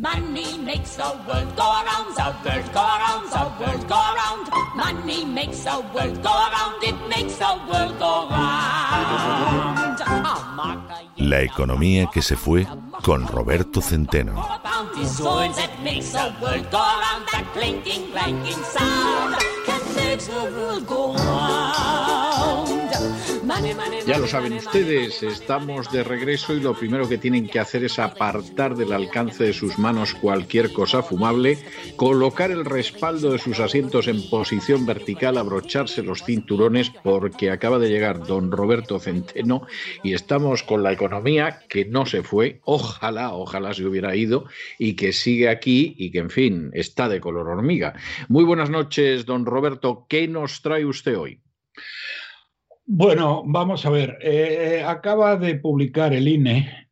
Money makes the world go around, the world go around, the world go around. Money makes the world go around, it makes the world go round. La economía que se fue con Roberto Centeno. Ya lo saben ustedes, estamos de regreso y lo primero que tienen que hacer es apartar del alcance de sus manos cualquier cosa fumable, colocar el respaldo de sus asientos en posición vertical, abrocharse los cinturones porque acaba de llegar don Roberto Centeno y estamos con la economía que no se fue, ojalá, ojalá se hubiera ido y que sigue aquí y que en fin está de color hormiga. Muy buenas noches, don Roberto, ¿qué nos trae usted hoy? Bueno, vamos a ver. Eh, acaba de publicar el INE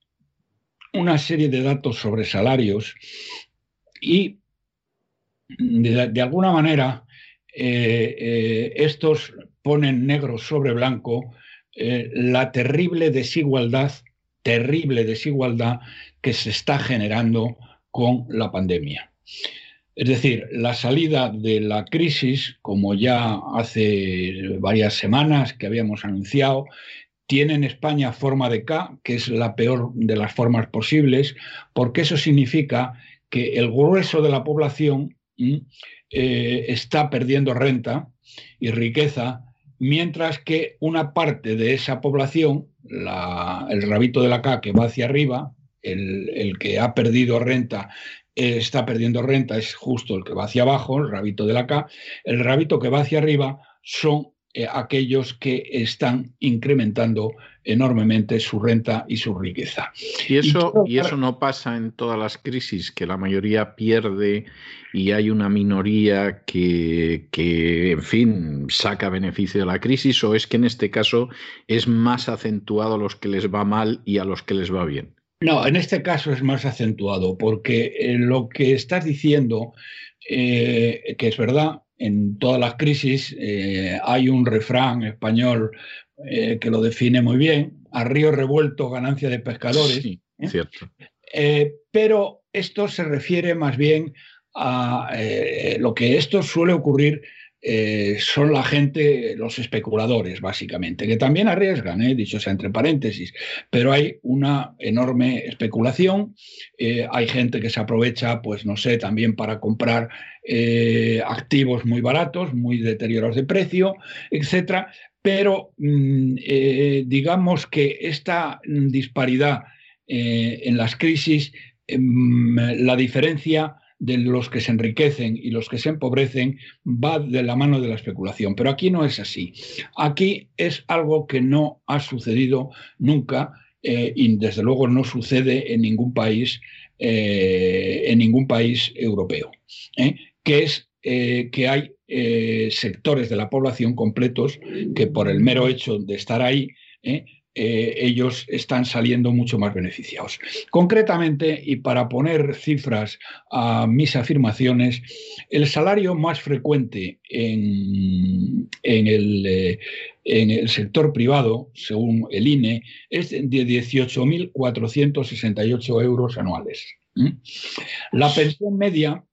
una serie de datos sobre salarios y de, alguna manera eh, eh, estos ponen negro sobre blanco la terrible desigualdad, terrible desigualdad que se está generando con la pandemia. Es decir, la salida de la crisis, como ya hace varias semanas que habíamos anunciado, tiene en España forma de K, que es la peor de las formas posibles, porque eso significa que el grueso de la población eh, está perdiendo renta y riqueza, mientras que una parte de esa población, el rabito de la K que va hacia arriba, el, que ha perdido renta está perdiendo renta es justo el que va hacia abajo, el rabito de la K. El rabito que va hacia arriba son eh, aquellos que están incrementando enormemente su renta y su riqueza. Y eso, y, eso no pasa en todas las crisis, que la mayoría pierde y hay una minoría que, que, en fin, saca beneficio de la crisis, o es que en este caso es más acentuado a los que les va mal y a los que les va bien. No, en este caso es más acentuado, porque eh, lo que estás diciendo, eh, que es verdad, en todas las crisis eh, hay un refrán español que lo define muy bien, a río revuelto, ganancia de pescadores. Sí, cierto. pero esto se refiere más bien a lo que esto suele ocurrir eh, son la gente, los especuladores, básicamente, que también arriesgan, eh, dicho sea entre paréntesis, pero hay una enorme especulación, eh, hay gente que se aprovecha, pues no sé, también para comprar activos muy baratos, muy deteriorados de precio, etcétera, pero mm, digamos que esta disparidad en las crisis, em, la diferencia de los que se enriquecen y los que se empobrecen va de la mano de la especulación. Pero aquí no es así. Aquí es algo que no ha sucedido nunca eh, y desde luego no sucede en ningún país, eh, en ningún país europeo, ¿eh? que es que hay sectores de la población completos que por el mero hecho de estar ahí ellos están saliendo mucho más beneficiados. Concretamente, y para poner cifras a mis afirmaciones, el salario más frecuente en, el, en el sector privado, según el INE, es de 18.468 euros anuales. La pensión media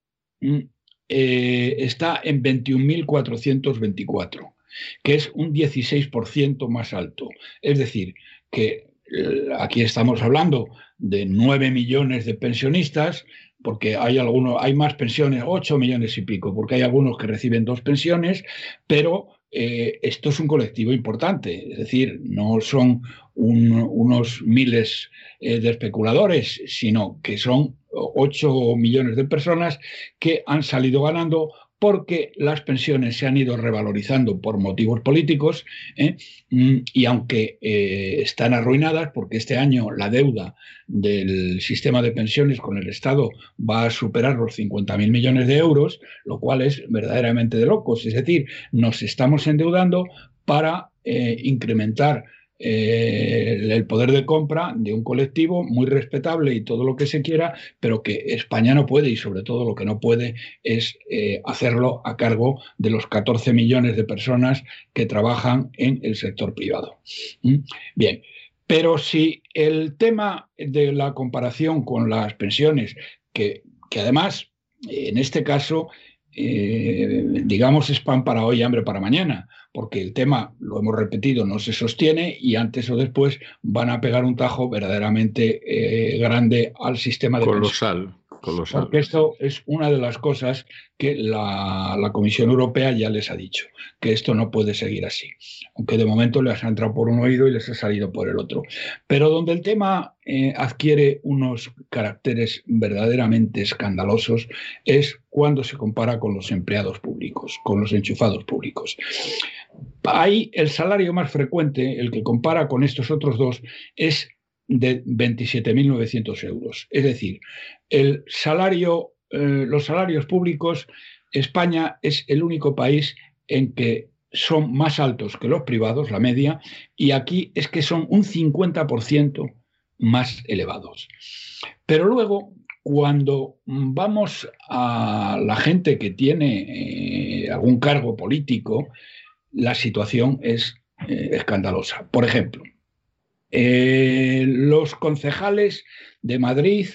eh, está en 21.424 que es un 16% más alto. Es decir, que eh, aquí estamos hablando de 9 millones de pensionistas, porque hay algunos, hay más pensiones, 8 millones y pico, porque hay algunos que reciben dos pensiones, pero eh, esto es un colectivo importante, es decir, no son unos miles eh, de especuladores, sino que son 8 millones de personas que han salido ganando porque las pensiones se han ido revalorizando por motivos políticos ¿eh? mm, y aunque eh, están arruinadas, porque este año la deuda del sistema de pensiones con el Estado va a superar los 50.000 millones de euros, lo cual es verdaderamente de locos. Es decir, nos estamos endeudando para eh, incrementar eh, el poder de compra de un colectivo muy respetable y todo lo que se quiera, pero que España no puede y sobre todo lo que no puede es eh, hacerlo a cargo de los 14 millones de personas que trabajan en el sector privado. ¿Mm? Bien, pero si el tema de la comparación con las pensiones, que, además en este caso, eh, digamos, es pan para hoy, hambre para mañana, porque el tema, lo hemos repetido, no se sostiene y antes o después van a pegar un tajo verdaderamente eh, grande al sistema de Colosal. Colosal. Porque esto es una de las cosas que la, Comisión Europea ya les ha dicho, que esto no puede seguir así. Aunque de momento les ha entrado por un oído y les ha salido por el otro. Pero donde el tema eh, adquiere unos caracteres verdaderamente escandalosos es cuando se compara con los empleados públicos, con los enchufados públicos. Ahí el salario más frecuente, el que compara con estos otros dos, es de 27.900 euros. Es decir, el salario, eh, los salarios públicos, España es el único país en que son más altos que los privados, la media, y aquí es que son un 50% más elevados. Pero luego, cuando vamos a la gente que tiene eh, algún cargo político, la situación es eh, escandalosa. Por ejemplo, eh, los concejales de Madrid,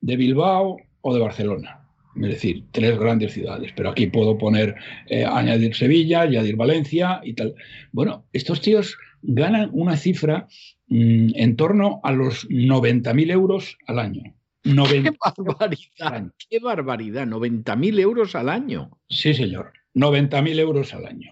de Bilbao o de Barcelona. Es decir, tres grandes ciudades. Pero aquí puedo poner, eh, añadir Sevilla, añadir Valencia y tal. Bueno, estos tíos ganan una cifra mm, en torno a los 90.000 euros al año. ¡Qué barbaridad! ¡Qué barbaridad! 90.000 euros al año. Sí, señor. 90.000 euros al año.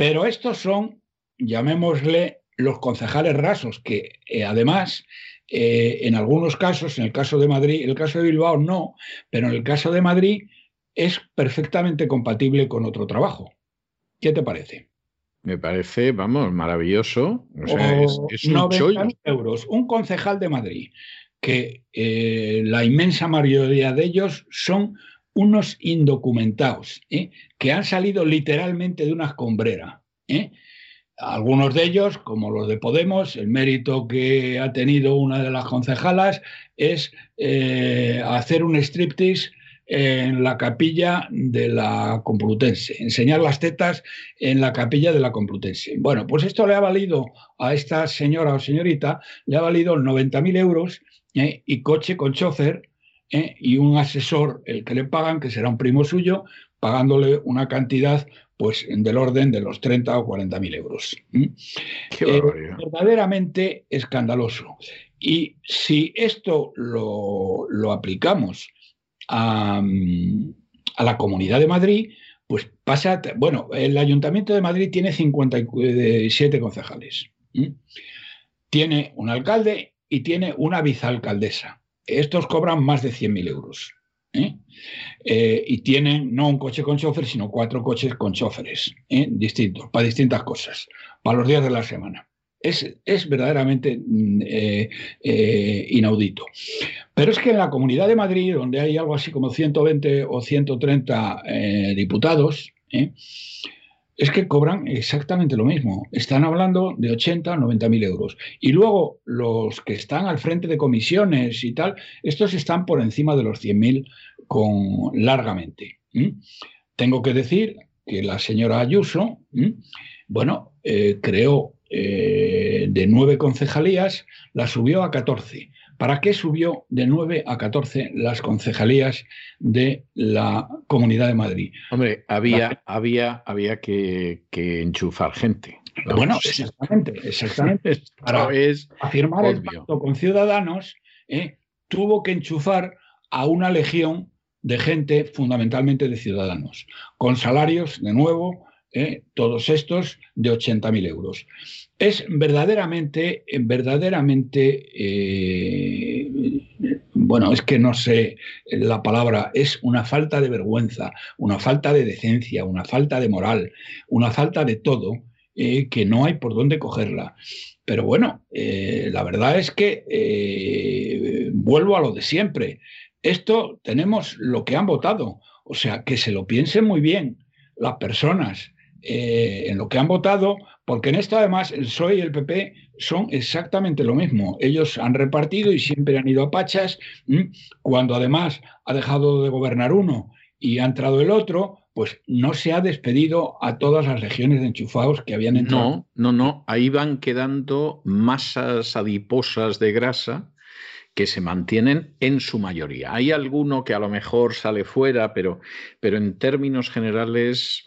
Pero estos son, llamémosle, los concejales rasos, que eh, además eh, en algunos casos, en el caso de Madrid, en el caso de Bilbao no, pero en el caso de Madrid es perfectamente compatible con otro trabajo. ¿Qué te parece? Me parece, vamos, maravilloso. es, un euros. Un concejal de Madrid, que eh, la inmensa mayoría de ellos son unos indocumentados, que han salido literalmente de una escombrera. ¿eh? algunos de ellos, como los de Podemos, el mérito que ha tenido una de las concejalas es eh, hacer un striptease en la capilla de la Complutense, enseñar las tetas en la capilla de la Complutense. Bueno, pues esto le ha valido a esta señora o señorita, le ha valido 90.000 euros eh, y coche con chofer eh, y un asesor, el que le pagan, que será un primo suyo, pagándole una cantidad pues del orden de los 30 o 40 mil euros. Qué verdaderamente escandaloso. Y si esto lo, aplicamos a, la Comunidad de Madrid, pues pasa, bueno, el Ayuntamiento de Madrid tiene 57 concejales. Tiene un alcalde y tiene una vicealcaldesa. Estos cobran más de 100.000 euros. ¿eh? Eh, y tienen no un coche con chofer, sino cuatro coches con choferes ¿eh? distintos, para distintas cosas, para los días de la semana. Es, es verdaderamente mm, inaudito. Pero es que en la Comunidad de Madrid, donde hay algo así como 120 o 130 diputados, es que cobran exactamente lo mismo. Están hablando de 80 o 90 mil euros. Y luego los que están al frente de comisiones y tal, estos están por encima de los 100 mil con, largamente. Tengo que decir que la señora Ayuso, bueno, eh, creó eh, de nueve concejalías, la subió a 14. ¿Para qué subió de 9 a 14 las concejalías de la Comunidad de Madrid? Hombre, había, había, había que, enchufar gente. Bueno, exactamente, exactamente. Para afirmar el pacto con Ciudadanos, eh, tuvo que enchufar a una legión de gente, fundamentalmente de ciudadanos, con salarios, de nuevo, eh, todos estos de 80.000 euros es verdaderamente, verdaderamente, eh, bueno, es que no sé la palabra, es una falta de vergüenza, una falta de decencia, una falta de moral, una falta de todo, eh, que no hay por dónde cogerla. Pero bueno, la verdad es que vuelvo a lo de siempre. Esto tenemos lo que han votado, o sea, que se lo piensen muy bien las personas eh, en lo que han votado, porque en esto además el PSOE y el PP son exactamente lo mismo. Ellos han repartido y siempre han ido a pachas, cuando además ha dejado de gobernar uno y ha entrado el otro, pues no se ha despedido a todas las regiones de enchufados que habían entrado. No, no, no, ahí van quedando masas adiposas de grasa que se mantienen en su mayoría. Hay alguno que a lo mejor sale fuera, pero, pero en términos generales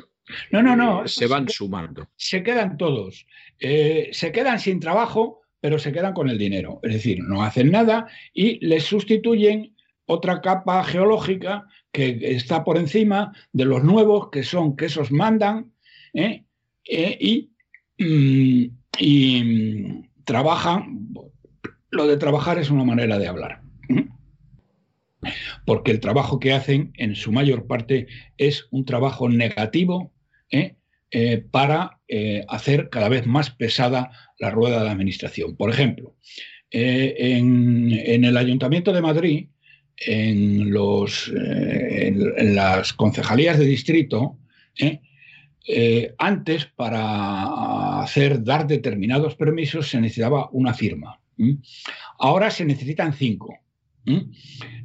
no, no, no. Eh, se van sumando. Se quedan todos. Eh, se quedan sin trabajo, pero se quedan con el dinero. Es decir, no hacen nada y les sustituyen otra capa geológica que está por encima de los nuevos, que son que esos mandan ¿eh? y, mm, y mm, trabajan lo de trabajar es una manera de hablar. Porque el trabajo que hacen en su mayor parte es un trabajo negativo ¿eh? Eh, para eh, hacer cada vez más pesada la rueda de la administración. Por ejemplo, en, el Ayuntamiento de Madrid, en, las concejalías de distrito, antes para hacer dar determinados permisos se necesitaba una firma. Ahora se necesitan cinco.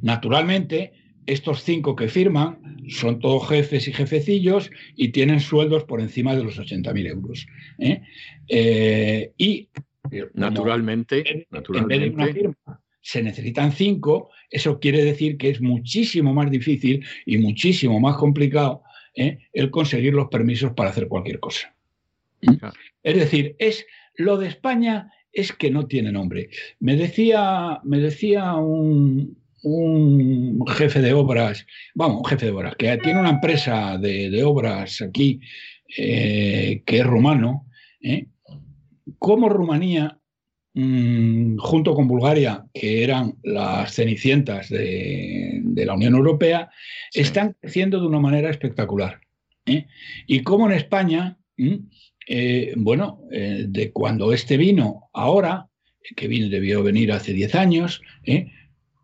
Naturalmente, estos cinco que firman son todos jefes y jefecillos y tienen sueldos por encima de los 80.000 euros. ¿eh? Eh, y naturalmente, naturalmente. se necesitan cinco, eso quiere decir que es muchísimo más difícil y muchísimo más complicado ¿eh? el conseguir los permisos para hacer cualquier cosa. Es decir, es lo de España es que no tiene nombre. Me decía, me decía un, jefe de obras, vamos, un jefe de obras, que tiene una empresa de, obras aquí, eh, que es rumano, ¿eh? como Rumanía, mm, junto con Bulgaria, que eran las cenicientas de, la Unión Europea, están creciendo de una manera espectacular. ¿eh? Y como en España, eh, bueno, eh, de cuando este vino ahora, que vino, debió venir hace 10 años, eh,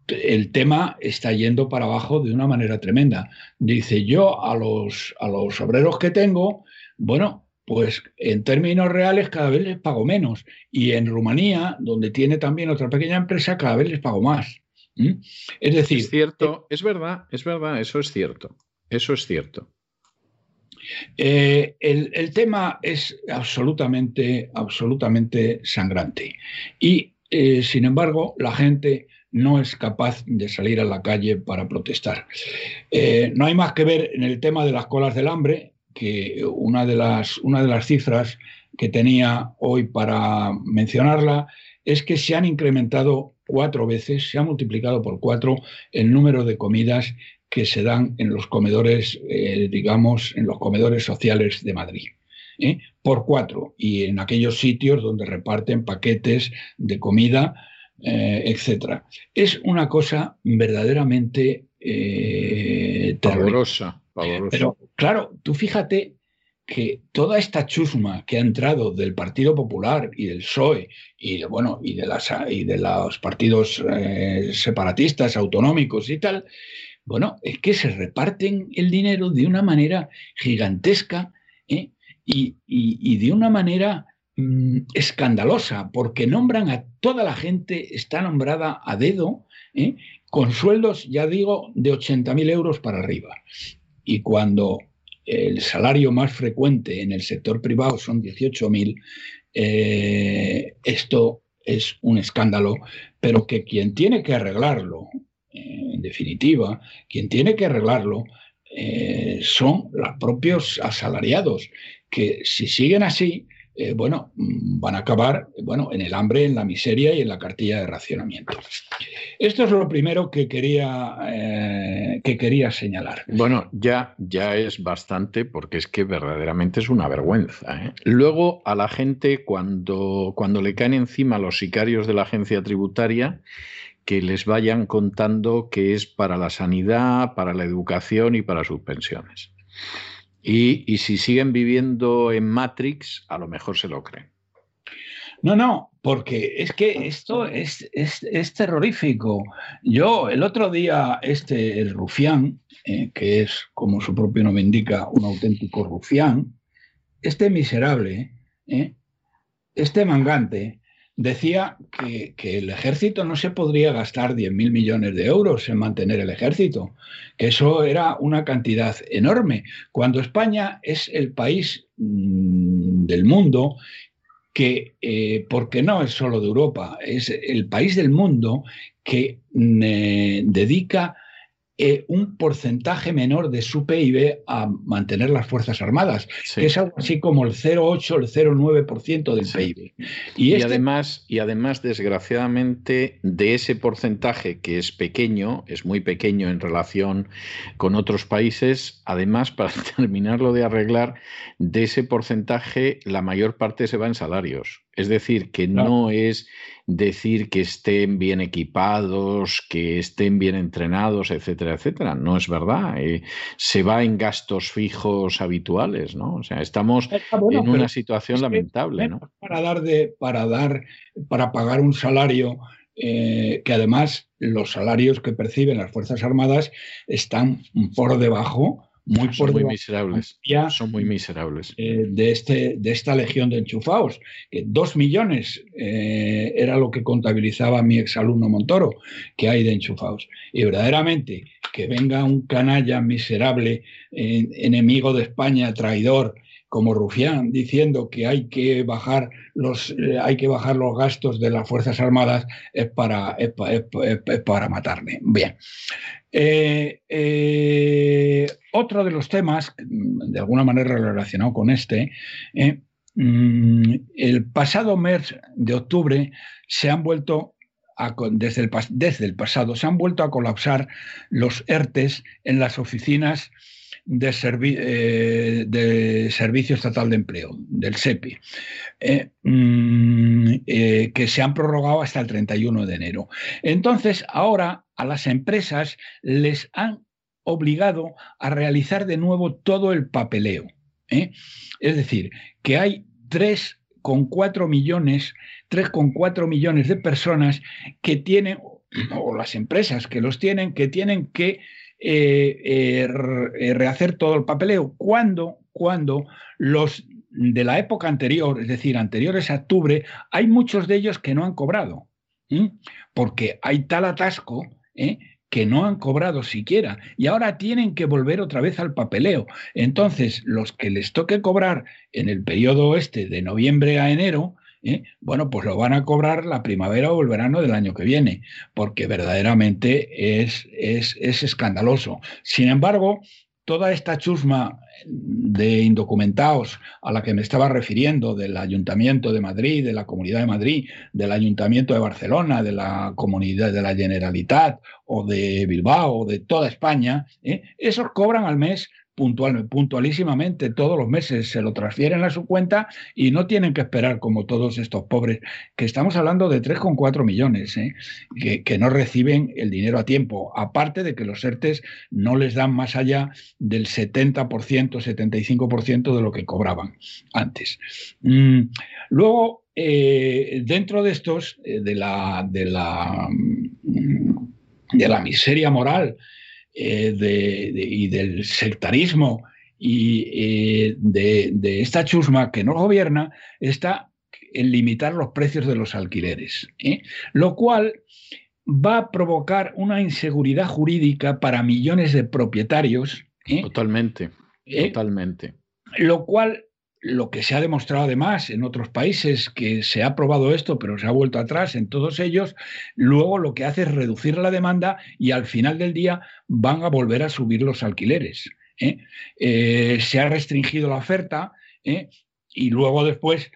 el tema está yendo para abajo de una manera tremenda. Dice yo a los, a los obreros que tengo, bueno, pues en términos reales cada vez les pago menos. Y en Rumanía, donde tiene también otra pequeña empresa, cada vez les pago más. Es decir... Es cierto, es verdad, es verdad, eso es cierto. Eso es cierto. Eh, el, tema es absolutamente, absolutamente sangrante. Y, eh, sin embargo, la gente no es capaz de salir a la calle para protestar. Eh, no hay más que ver en el tema de las colas del hambre, que una de las, una de las cifras que tenía hoy para mencionarla es que se han incrementado cuatro veces, se ha multiplicado por cuatro el número de comidas que se dan en los comedores, eh, digamos, en los comedores sociales de Madrid. ¿eh? Por cuatro, y en aquellos sitios donde reparten paquetes de comida, eh, etc. Es una cosa verdaderamente pavorosa, Pero claro, tú fíjate que toda esta chusma que ha entrado del Partido Popular y del PSOE y de, bueno, y de, las, y de los partidos separatistas, autonómicos y tal, bueno, es que se reparten el dinero de una manera gigantesca ¿eh? y, de una manera mm, escandalosa, porque nombran a toda la gente, está nombrada a dedo, ¿eh? con sueldos, ya digo, de 80.000 euros para arriba. Y cuando el salario más frecuente en el sector privado son 18.000, eh, esto es un escándalo, pero que quien tiene que arreglarlo en definitiva, quien tiene que arreglarlo eh, son los propios asalariados, que si siguen así, eh, bueno, mm, van a acabar bueno, en el hambre, en la miseria y en la cartilla de racionamiento. Esto es lo primero que quería, eh, que quería señalar. Bueno, ya, ya es bastante porque es que verdaderamente es una vergüenza. Luego a la gente cuando, cuando le caen encima los sicarios de la agencia tributaria, que les vayan contando que es para la sanidad, para la educación y para sus pensiones. Y, si siguen viviendo en Matrix, a lo mejor se lo creen. No, no, porque es que esto es, es, terrorífico. Yo el otro día, este, el rufián, eh, que es, como su propio nombre indica, un auténtico rufián, este miserable, este mangante, decía que, el ejército no se podría gastar 10.000 millones de euros en mantener el ejército, que eso era una cantidad enorme, cuando España es el país mm, del mundo que, eh, porque no es solo de Europa, es el país del mundo que mm, eh, dedica eh, un porcentaje menor de su PIB a mantener las Fuerzas Armadas, que es algo así como el 0,8, el 0,9% del PIB. Y, este además, y además, desgraciadamente, de ese porcentaje que es pequeño, es muy pequeño en relación con otros países, además, para terminarlo de arreglar, de ese porcentaje la mayor parte se va en salarios. Es decir, que no es decir que estén bien equipados, que estén bien entrenados, etcétera, etcétera. No es verdad. Eh, se va en gastos fijos habituales, ¿no? O sea, estamos en una situación lamentable, ¿no? Para dar de, para dar, para pagar un salario eh, que además los salarios que perciben las Fuerzas Armadas están por debajo muy son muy miserables. Son muy miserables. Eh, de, este, de esta legión de enchufados, que dos millones eh, era lo que contabilizaba mi exalumno Montoro, que hay de enchufados. Y verdaderamente que venga un canalla miserable, enemigo de España, traidor, como Rufián, diciendo que hay que bajar los, eh, hay que bajar los gastos de las Fuerzas Armadas para, es, para matarme. Bien. Eh, eh, otro de los temas, de alguna manera relacionado con este, mm, el pasado mes de octubre se han vuelto desde, el, desde el pasado, se han vuelto a colapsar los ERTES en las oficinas de, eh, de Servicio Estatal de Empleo, del SEPI, eh, mm, eh, que se han prorrogado hasta el 31 de enero. Entonces, ahora a las empresas les han obligado a realizar de nuevo todo el papeleo. Es decir, que hay 3,4 millones, 3,4 millones de personas que tienen, o las empresas que los tienen, que tienen que eh, eh, eh, rehacer todo el papeleo. Cuando, cuando los de la época anterior, es decir, anteriores a octubre, hay muchos de ellos que no han cobrado, porque hay tal atasco que no han cobrado siquiera. Y ahora tienen que volver otra vez al papeleo. Entonces, los que les toque cobrar en el periodo este de noviembre a enero, ¿eh? bueno, pues lo van a cobrar la primavera o el verano del año que viene, porque verdaderamente es, es, es escandaloso. Sin embargo, toda esta chusma de indocumentados a la que me estaba refiriendo, del Ayuntamiento de Madrid, de la Comunidad de Madrid, del Ayuntamiento de Barcelona, de la Comunidad de la Generalitat o de Bilbao o de toda España, ¿eh? esos cobran al mes puntual, puntualísimamente todos los meses se lo transfieren a su cuenta y no tienen que esperar como todos estos pobres, que estamos hablando de 3,4 millones, ¿eh? que, que, no reciben el dinero a tiempo, aparte de que los ERTES no les dan más allá del 70%, 75% de lo que cobraban antes. Mm, luego, eh, dentro de estos, eh, de, la, de, la, mm, de la miseria moral, eh, y del sectarismo y eh, de, esta chusma que nos gobierna está en limitar los precios de los alquileres, ¿eh? lo cual va a provocar una inseguridad jurídica para millones de propietarios. Totalmente, totalmente. Lo cual lo que se ha demostrado además en otros países que se ha probado esto, pero se ha vuelto atrás en todos ellos, luego lo que hace es reducir la demanda y al final del día van a volver a subir los alquileres. ¿eh? Eh, se ha restringido la oferta ¿eh? y luego después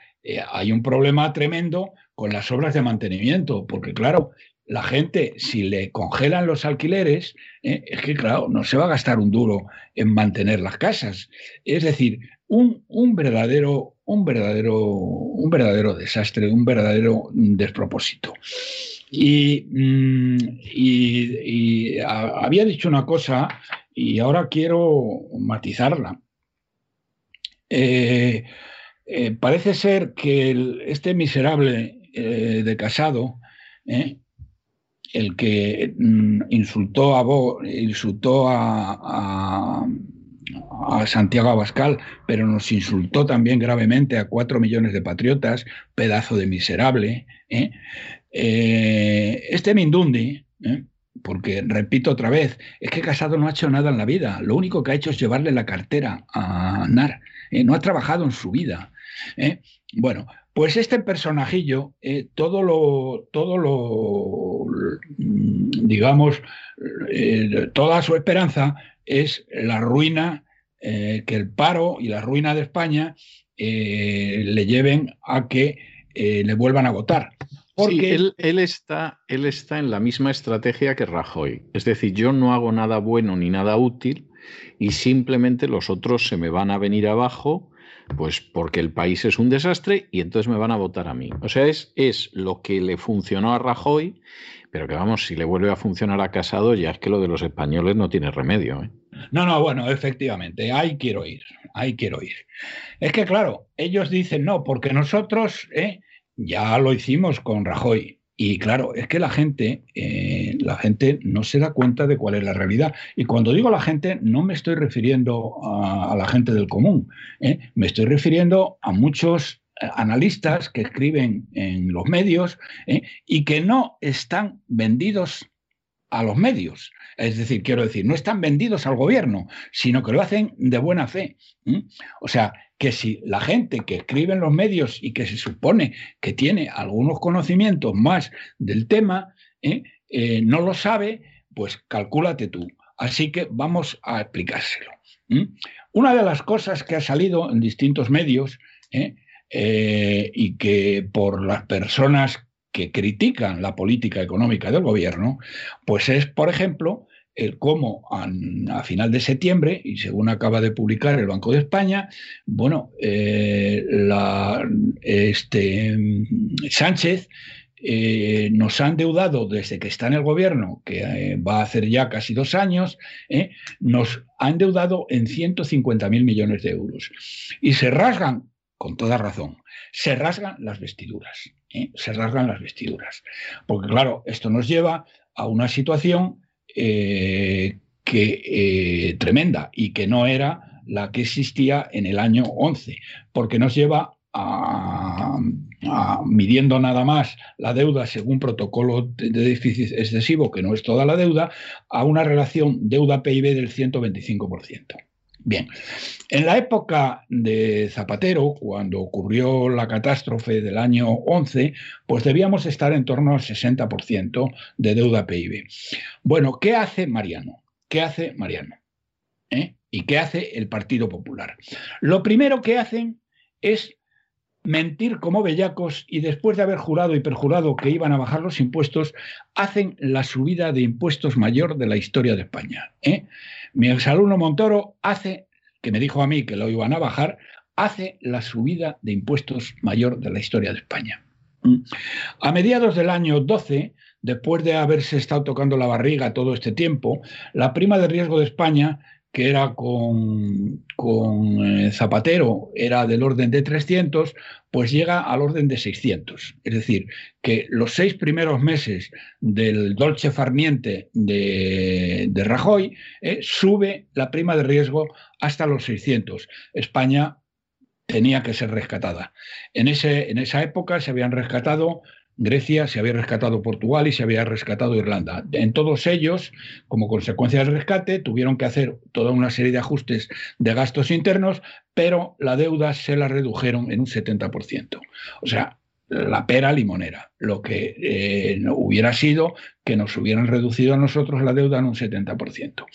hay un problema tremendo con las obras de mantenimiento, porque claro, la gente, si le congelan los alquileres, es que, claro, no se va a gastar un duro en mantener las casas. Es decir, un, verdadero, un, verdadero, un verdadero desastre, un verdadero despropósito. Y, mm, había dicho una cosa y ahora quiero matizarla. Eh, eh, parece ser que este miserable eh, de casado, el que mm, insultó a, insultó a a Santiago Abascal, pero nos insultó también gravemente a cuatro millones de patriotas, pedazo de miserable. ¿eh? Eh, este Mindundi, ¿eh? porque repito otra vez, es que Casado no ha hecho nada en la vida, lo único que ha hecho es llevarle la cartera a Nar, no ha trabajado en su vida. Bueno, pues este personajillo, todo lo, todo lo, digamos, toda su esperanza es la ruina, que el paro y la ruina de España le lleven a que le vuelvan a votar. Porque él, está, él está en la misma estrategia que Rajoy. Es decir, yo no hago nada bueno ni nada útil y simplemente los otros se me van a venir abajo, pues porque el país es un desastre y entonces me van a votar a mí. O sea, es, es lo que le funcionó a Rajoy, pero que vamos, si le vuelve a funcionar a Casado, ya es que lo de los españoles no tiene remedio. ¿eh? No, no, bueno, efectivamente, ahí quiero ir, ahí quiero ir. Es que claro, ellos dicen no, porque nosotros... ¿eh? Ya lo hicimos con Rajoy. Y claro, es que la gente, eh, la gente no se da cuenta de cuál es la realidad. Y cuando digo la gente, no me estoy refiriendo a, la gente del común, ¿eh? me estoy refiriendo a muchos analistas que escriben en los medios y que no están vendidos a los medios. Es decir, quiero decir, no están vendidos al gobierno, sino que lo hacen de buena fe. O sea, que si la gente que escribe en los medios y que se supone que tiene algunos conocimientos más del tema, ¿eh? Eh, no lo sabe, pues calcúlate tú. Así que vamos a explicárselo. Una de las cosas que ha salido en distintos medios ¿eh? y que por las personas que critican la política económica del gobierno, pues es, por ejemplo, el cómo a, final de septiembre, y según acaba de publicar el Banco de España, bueno, eh, este, Sánchez eh, nos han deudado desde que está en el gobierno, que eh, va a hacer ya casi dos años, nos han deudado en 150 mil millones de euros. Y se rasgan, con toda razón, se rasgan las vestiduras. Se rasgan las vestiduras. Porque claro, esto nos lleva a una situación eh, que, eh, tremenda y que no era la que existía en el año 11, porque nos lleva a, midiendo nada más la deuda según protocolo de déficit excesivo, que no es toda la deuda, a una relación deuda-PIB del 125%. Bien, en la época de Zapatero, cuando ocurrió la catástrofe del año 11, pues debíamos estar en torno al 60% de deuda PIB. Bueno, ¿qué hace Mariano? ¿Qué hace Mariano? ¿Eh? ¿Y qué hace el Partido Popular? Lo primero que hacen es mentir como bellacos y después de haber jurado y perjurado que iban a bajar los impuestos, hacen la subida de impuestos mayor de la historia de España. ¿eh? Mi exalumno Montoro hace, que me dijo a mí que lo iban a bajar, hace la subida de impuestos mayor de la historia de España. A mediados del año 12, después de haberse estado tocando la barriga todo este tiempo, la prima de riesgo de España que era con, con eh, Zapatero, era del orden de 300, pues llega al orden de 600. Es decir, que los seis primeros meses del Dolce Farniente de, de Rajoy eh, sube la prima de riesgo hasta los 600. España tenía que ser rescatada. En, ese, en esa época se habían rescatado Grecia, se había rescatado Portugal y se había rescatado Irlanda. En todos ellos, como consecuencia del rescate, tuvieron que hacer toda una serie de ajustes de gastos internos, pero la deuda se la redujeron en un 70%. O sea, la pera limonera, lo que eh, hubiera sido que nos hubieran reducido a nosotros la deuda en un 70%.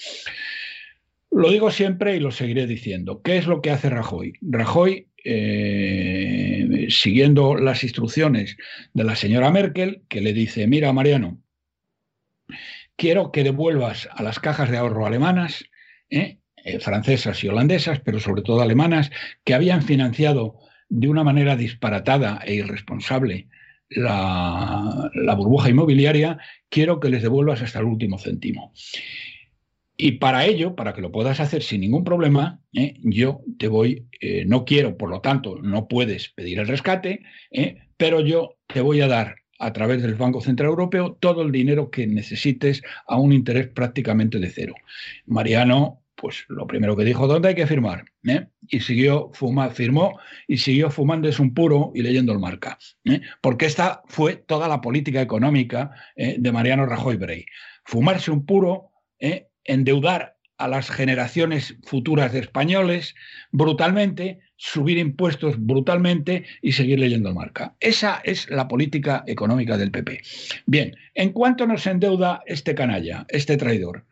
Lo digo siempre y lo seguiré diciendo. ¿Qué es lo que hace Rajoy? Rajoy eh, siguiendo las instrucciones de la señora Merkel, que le dice, mira, Mariano, quiero que devuelvas a las cajas de ahorro alemanas, eh, eh, francesas y holandesas, pero sobre todo alemanas, que habían financiado de una manera disparatada e irresponsable la, la burbuja inmobiliaria, quiero que les devuelvas hasta el último céntimo. Y para ello, para que lo puedas hacer sin ningún problema, ¿eh? yo te voy, eh, no quiero, por lo tanto, no puedes pedir el rescate, ¿eh? pero yo te voy a dar a través del Banco Central Europeo todo el dinero que necesites a un interés prácticamente de cero. Mariano Pues lo primero que dijo, ¿dónde hay que firmar? ¿Eh? Y siguió fuma, firmó y siguió fumando es un puro y leyendo el marca. ¿eh? Porque esta fue toda la política económica ¿eh? de Mariano Rajoy Brey. Fumarse un puro, endeudar a las generaciones futuras de españoles brutalmente, subir impuestos brutalmente y seguir leyendo marca. Esa es la política económica del PP. Bien, ¿en cuánto nos endeuda este canalla, este traidor?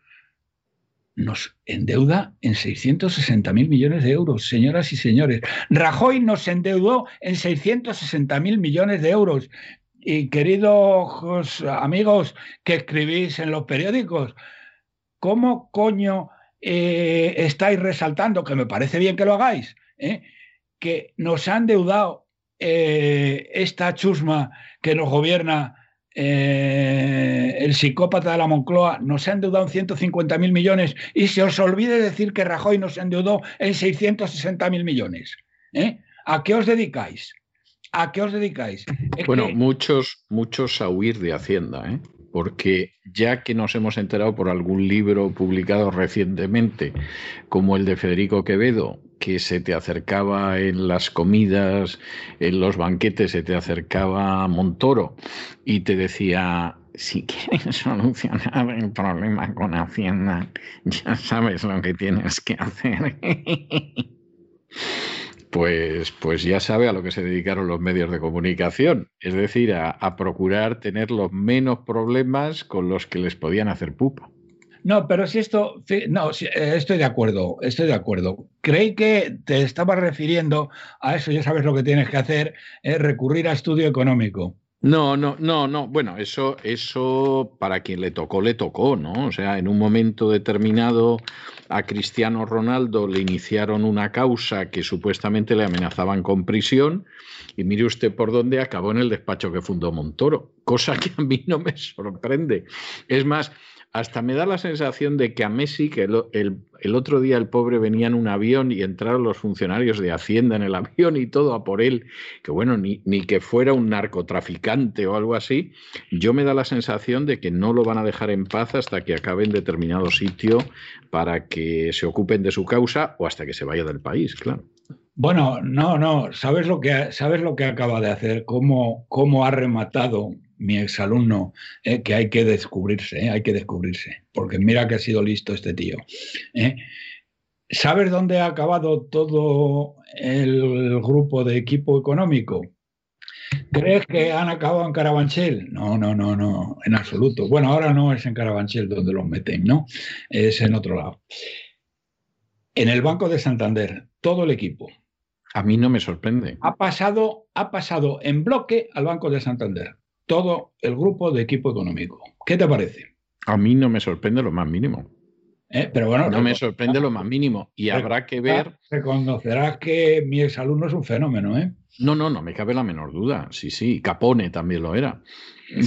Nos endeuda en 660 mil millones de euros, señoras y señores. Rajoy nos endeudó en 660 mil millones de euros. Y queridos amigos que escribís en los periódicos, ¿cómo coño eh, estáis resaltando, que me parece bien que lo hagáis, eh, que nos han deudado eh, esta chusma que nos gobierna el psicópata de la Moncloa, nos han deudado en 150 mil millones y se os olvide decir que Rajoy nos endeudó en 660 mil millones. ¿A qué os dedicáis? ¿A qué os dedicáis? bueno, muchos, muchos a huir de Hacienda, ¿eh? Porque ya que nos hemos enterado por algún libro publicado recientemente, como el de Federico Quevedo, que se te acercaba en las comidas, en los banquetes, se te acercaba Montoro y te decía, si quieres solucionar el problema con Hacienda, ya sabes lo que tienes que hacer. pues, pues ya sabe a lo que se dedicaron los medios de comunicación, es decir, a, procurar tener los menos problemas con los que les podían hacer pupa. No, pero si esto, no, eh, estoy de acuerdo, estoy de acuerdo. Creí que te estabas refiriendo a eso, ya sabes lo que tienes que hacer, es recurrir a estudio económico. No, no, no, no. Bueno, eso, eso para quien le tocó, le tocó, ¿no? O sea, en un momento determinado a Cristiano Ronaldo le iniciaron una causa que supuestamente le amenazaban con prisión y mire usted por dónde acabó en el despacho que fundó Montoro, cosa que a mí no me sorprende. Es más, hasta me da la sensación de que a Messi, que el, otro día el pobre venía en un avión y entraron los funcionarios de Hacienda en el avión y todo a por él, que bueno, ni, ni que fuera un narcotraficante o algo así, yo me da la sensación de que no lo van a dejar en paz hasta que acabe en determinado sitio para que se ocupen de su causa o hasta que se vaya del país, claro. Bueno, no, no, sabes lo que, sabes lo que acaba de hacer, cómo, cómo ha rematado mi exalumno, eh, que hay que descubrirse, eh, hay que descubrirse, porque mira que ha sido listo este tío. Eh. ¿Sabes dónde ha acabado todo el grupo de equipo económico? ¿Crees que han acabado en Carabanchel? No, no, no, no, en absoluto. Bueno, ahora no es en Carabanchel donde los meten, ¿no? Es en otro lado. En el Banco de Santander, todo el equipo. A mí no me sorprende. Ha pasado, ha pasado en bloque al Banco de Santander todo el grupo de equipo económico. ¿Qué te parece? A mí no me sorprende lo más mínimo. ¿Eh? Pero bueno, no me sorprende lo más mínimo y habrá que ver. Reconocerás que mi exalumno es un fenómeno, ¿eh? No, no, no me cabe la menor duda. Sí, sí, Capone también lo era.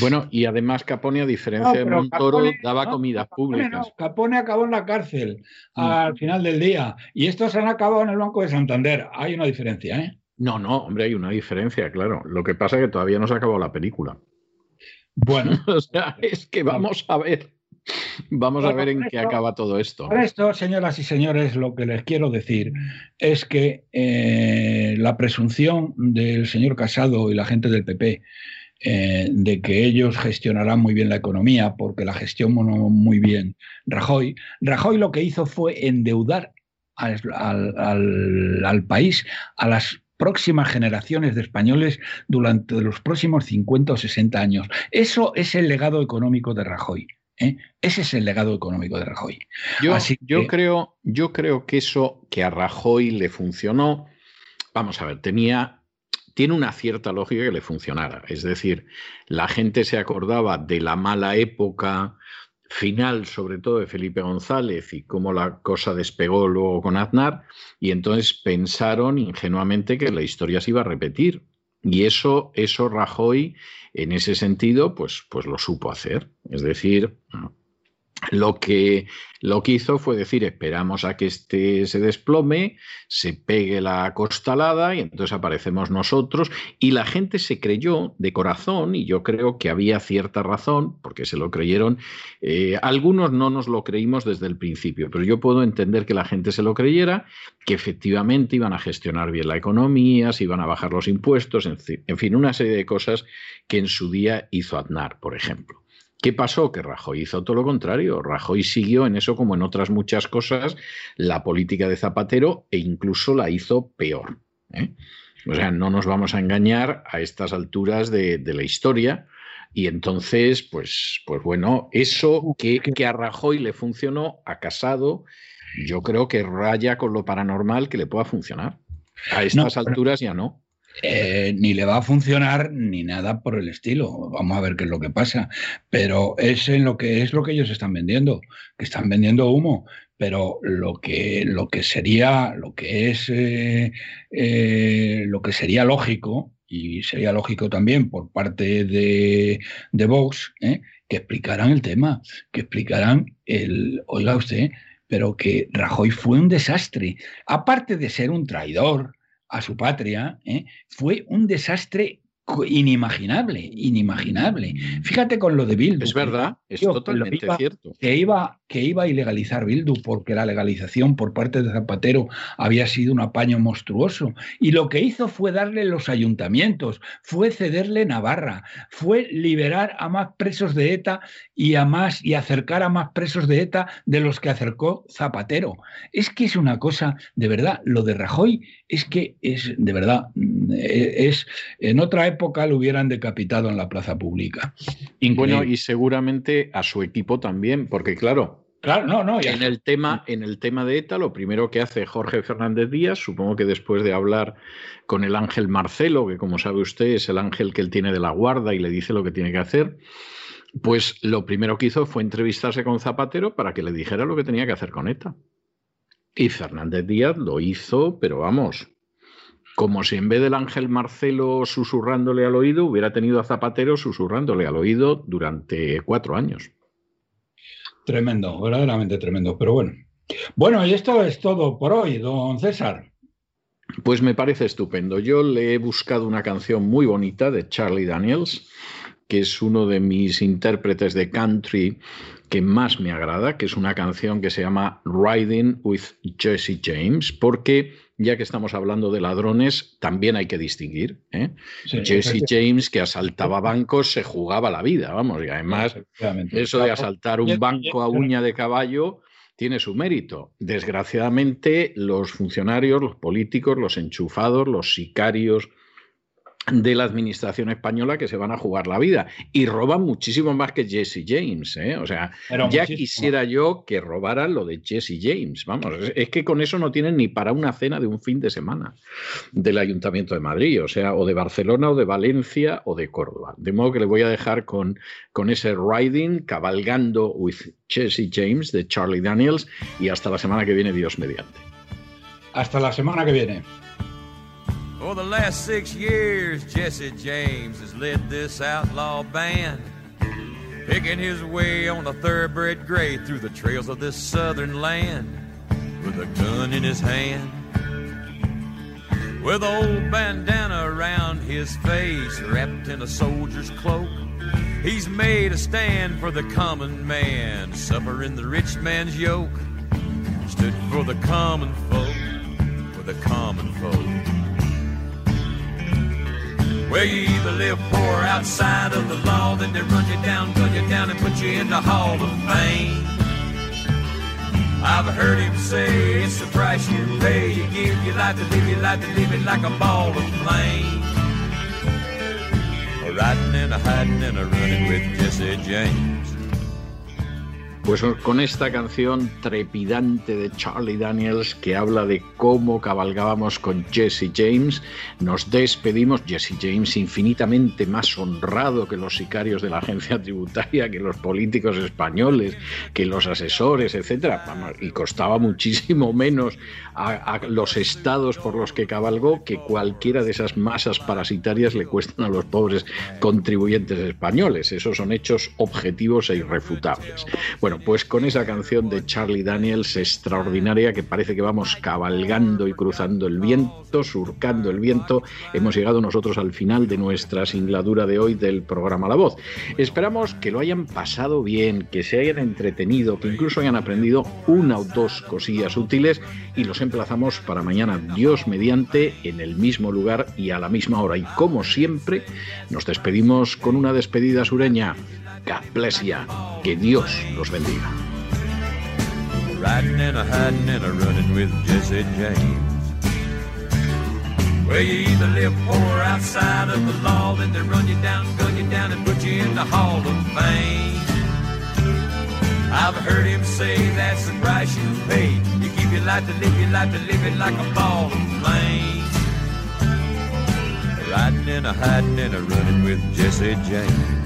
Bueno, y además Capone, a diferencia de Montoro, daba comidas públicas. Capone acabó en la cárcel al final del día y estos han acabado en el Banco de Santander. Hay una diferencia, ¿eh? No, no, hombre, hay una diferencia, claro. Lo que pasa es que todavía no se ha acabado la película. Bueno, o sea, es que vamos a ver. Vamos a ver en qué acaba todo esto. Por esto, señoras y señores, lo que les quiero decir es que eh, la presunción del señor Casado y la gente del PP eh, de que ellos gestionarán muy bien la economía porque la gestión muy bien Rajoy, Rajoy lo que hizo fue endeudar al, al país, a las próximas generaciones de españoles durante los próximos 50 o 60 años. Eso es el legado económico de Rajoy. ¿eh? Ese es el legado económico de Rajoy. Yo, yo, creo, yo creo que eso que a Rajoy le funcionó, vamos a ver, tenía, tiene una cierta lógica que le funcionara. Es decir, la gente se acordaba de la mala época final, sobre todo de Felipe González y cómo la cosa despegó luego con Aznar, y entonces pensaron ingenuamente que la historia se iba a repetir. Y eso, eso Rajoy, en ese sentido, pues, pues lo supo hacer. Es decir, lo que, lo que hizo fue decir, esperamos a que este se desplome, se pegue la costalada y entonces aparecemos nosotros. Y la gente se creyó de corazón, y yo creo que había cierta razón, porque se lo creyeron. Eh, algunos no nos lo creímos desde el principio, pero yo puedo entender que la gente se lo creyera, que efectivamente iban a gestionar bien la economía, se iban a bajar los impuestos, en fin, una serie de cosas que en su día hizo Aznar, por ejemplo. ¿Qué pasó? Que Rajoy hizo todo lo contrario. Rajoy siguió en eso, como en otras muchas cosas, la política de Zapatero e incluso la hizo peor. ¿eh? O sea, no nos vamos a engañar a estas alturas de, la historia. Y entonces, pues, pues bueno, eso que, que, a Rajoy le funcionó, a Casado, yo creo que raya con lo paranormal que le pueda funcionar. A estas alturas ya no. Eh, ni le va a funcionar ni nada por el estilo. Vamos a ver qué es lo que pasa. Pero es en lo que es lo que ellos están vendiendo, que están vendiendo humo. Pero lo que, lo que sería, lo que es, eh, eh, lo que sería lógico y sería lógico también por parte de, de Vox, que explicaran el tema, que explicaran el, oiga usted, pero que Rajoy fue un desastre. Aparte de ser un traidor, a su patria, ¿eh? fue un desastre inimaginable, inimaginable. Fíjate con lo de Bildu. Es verdad, es totalmente cierto. Que iba, que iba a ilegalizar Bildu porque la legalización por parte de Zapatero había sido un apaño monstruoso. Y lo que hizo fue darle los ayuntamientos, fue cederle Navarra, fue liberar a más presos de ETA y a más y acercar a más presos de ETA de los que acercó Zapatero. Es que es una cosa, de verdad, lo de Rajoy es que es, de verdad, mm, e, es en otra época época lo hubieran decapitado en la plaza pública. Bueno, y seguramente a su equipo también, porque claro, Claro, no, no. En, el tema, en el tema de ETA, lo primero que hace Jorge Fernández Díaz, supongo que después de hablar con el ángel Marcelo, que como sabe usted es el ángel que él tiene de la guarda y le dice lo que tiene que hacer, pues lo primero que hizo fue entrevistarse con Zapatero para que le dijera lo que tenía que hacer con ETA. Y Fernández Díaz lo hizo, pero vamos, como si en vez del ángel Marcelo susurrándole al oído, hubiera tenido a Zapatero susurrándole al oído durante cuatro años. Tremendo, verdaderamente tremendo, pero bueno. Bueno, y esto es todo por hoy, don César. Pues me parece estupendo. Yo le he buscado una canción muy bonita de Charlie Daniels, que es uno de mis intérpretes de country que más me agrada, que es una canción que se llama Riding with Jesse James, porque ya que estamos hablando de ladrones, también hay que distinguir. ¿eh? Jesse James, que asaltaba bancos, se jugaba la vida, vamos, y además eso de asaltar un banco a uña de caballo tiene su mérito. Desgraciadamente, los funcionarios, los políticos, los enchufados, los sicarios, de la administración española que se van a jugar la vida y roban muchísimo más que Jesse James. ¿eh? O sea, ya quisiera yo que robaran lo de Jesse James. Vamos, es, que con eso no tienen ni para una cena de un fin de semana del Ayuntamiento de Madrid, o sea, o de Barcelona o de Valencia o de Córdoba. De modo que le voy a dejar con, con ese riding, cabalgando with Jesse James de Charlie Daniels y hasta la semana que viene, Dios mediante. Hasta la semana que viene. For the last six years, Jesse James has led this outlaw band, picking his way on a thoroughbred gray through the trails of this southern land, with a gun in his hand. With an old bandana around his face, wrapped in a soldier's cloak, he's made a stand for the common man, suffering the rich man's yoke. Stood for the common folk, for the common folk. Where you either live poor outside of the law, then they run you down, gun you down, and put you in the Hall of Fame. I've heard him say it's the price you pay. You give your life to live your life to live it like a ball of flame. A riding and a hiding and a running with Jesse James. Pues con esta canción trepidante de Charlie Daniels que habla de cómo cabalgábamos con Jesse James, nos despedimos. Jesse James infinitamente más honrado que los sicarios de la agencia tributaria, que los políticos españoles, que los asesores, etcétera, y costaba muchísimo menos a, los estados por los que cabalgó que cualquiera de esas masas parasitarias le cuestan a los pobres contribuyentes españoles. Esos son hechos objetivos e irrefutables. Bueno, Pues con esa canción de Charlie Daniels extraordinaria que parece que vamos cabalgando y cruzando el viento, surcando el viento, hemos llegado nosotros al final de nuestra singladura de hoy del programa La Voz. Esperamos que lo hayan pasado bien, que se hayan entretenido, que incluso hayan aprendido una o dos cosillas útiles y los emplazamos para mañana, Dios mediante, en el mismo lugar y a la misma hora. Y como siempre, nos despedimos con una despedida sureña. Caplesia. Que Dios los bendiga. Riding and a hiding and a running with Jesse James. Well, you either live poor outside of the law, then they run you down, gun you down, and put you in the Hall of Fame. I've heard him say that's the price you pay. You keep your life to live your life to live it like a ball of flame. Riding and a hiding and a running with Jesse James.